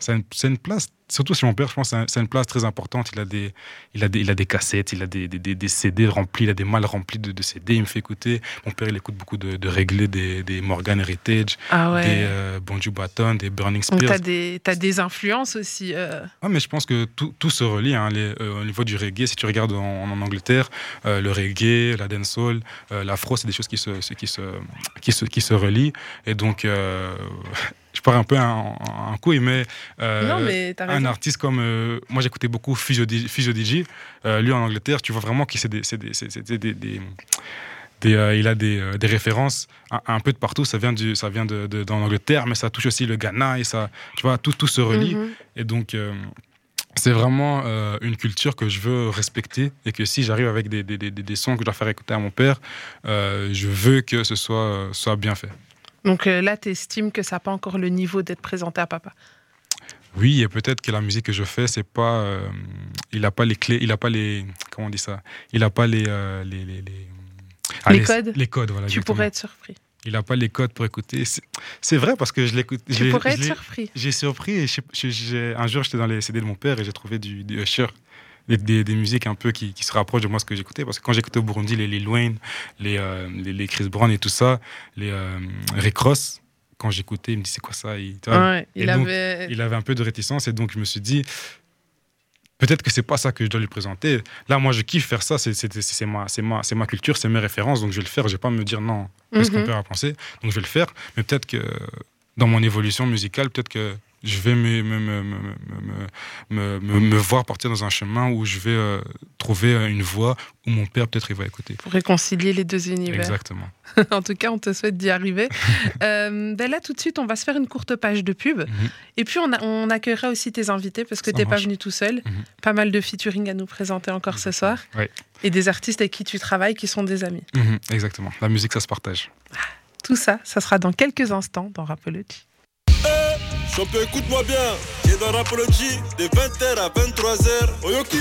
une, c'est une place, surtout chez mon père, je pense, un- c'est une place très importante. Il a des, il a des, il a des cassettes, il a des, des, des- CD remplis, il a des malles remplis de, de CD. Il me fait écouter. Mon père, il écoute beaucoup de, de réglés, des, des Morgan Heritage, Ah ouais. des euh, Bonju Baton, des Burning Donc, Spears. t'as des, t'as des influences aussi. euh, Ah, mais je pense que tout, tout se relie. hein, les- euh, au niveau du reggae, si tu regardes en, en Angleterre, euh, le reggae, la dancehall, euh, l'afro, c'est des choses qui se, qui, se, qui, se, qui se relient. Et donc, pars un peu en, en couille, mais, euh, Non, mais t'as un artiste comme. euh, moi, j'écoutais beaucoup Fusio DJ. Euh, lui, en Angleterre, tu vois vraiment que c'est des. des, des- des- des, euh, il a des, euh, des références un, un peu de partout. Ça vient, du, ça vient de, de- d'en Angleterre, mais ça touche aussi le Ghana et ça, tu vois, tout, tout se relie. Mhm. Et donc, euh, c'est vraiment une culture que je veux respecter et que si j'arrive avec des, des, des, des sons que je dois faire écouter à mon père, je veux que ce soit, soit bien fait. Donc euh, là, tu estimes que ça n'a pas encore le niveau d'être présenté à papa? Oui, et peut-être que la musique que je fais, c'est pas, euh, il a pas les clés, il a pas les, comment on dit ça, il a pas les, euh, les, les, les, Ah, Les codes? les codes, voilà. tu exactement. pourrais être surpris. Il a pas les codes pour écouter. C'est- vrai parce que je l'écoute. Tu pourrais je être surpris. J'ai surpris. Et un jour, j'étais dans les CD de mon père et j'ai trouvé du, du Usher. Des, des- des musiques un peu qui, qui se rapprochent de moi ce que j'écoutais. Parce que quand j'écoutais au Burundi, les Lil Wayne, les, euh, les, les Chris Brown et tout ça, les euh, Rick Ross, quand j'écoutais, il me dit c'est quoi ça? Il, Ouais, il donc, avait. il avait un peu de réticence et donc je me suis dit peut-être que c'est pas ça que je dois lui présenter. Là, moi, je kiffe faire ça. C'est ma, ma, ma culture, c'est mes références. Donc je vais le faire. Je vais pas me dire non. Qu'est-ce qu'on Mhm. peut à penser? Donc je vais le faire. Mais peut-être que dans mon évolution musicale, peut-être que je vais me, me, me, me, me, me- me- me voir partir dans un chemin où je vais euh, trouver euh, une voie où mon père peut-être il va écouter. Pour réconcilier les deux univers. Exactement. en tout cas, on te souhaite d'y arriver. Euh, ben là, tout de suite, on va se faire une courte page de pub. Mhm. Et puis, on, a- on accueillera aussi tes invités parce que tu n'es pas venu tout seul. Mhm. Pas mal de featuring à nous présenter encore ce soir. Ouais. Et des artistes avec qui tu travailles qui sont des amis. Mhm, exactement. La musique, ça se partage. Tout ça, ça sera dans quelques instants dans Rapology. Champion, écoute-moi bien. J'ai dans Rapology de 20h à 23h. Oyoki.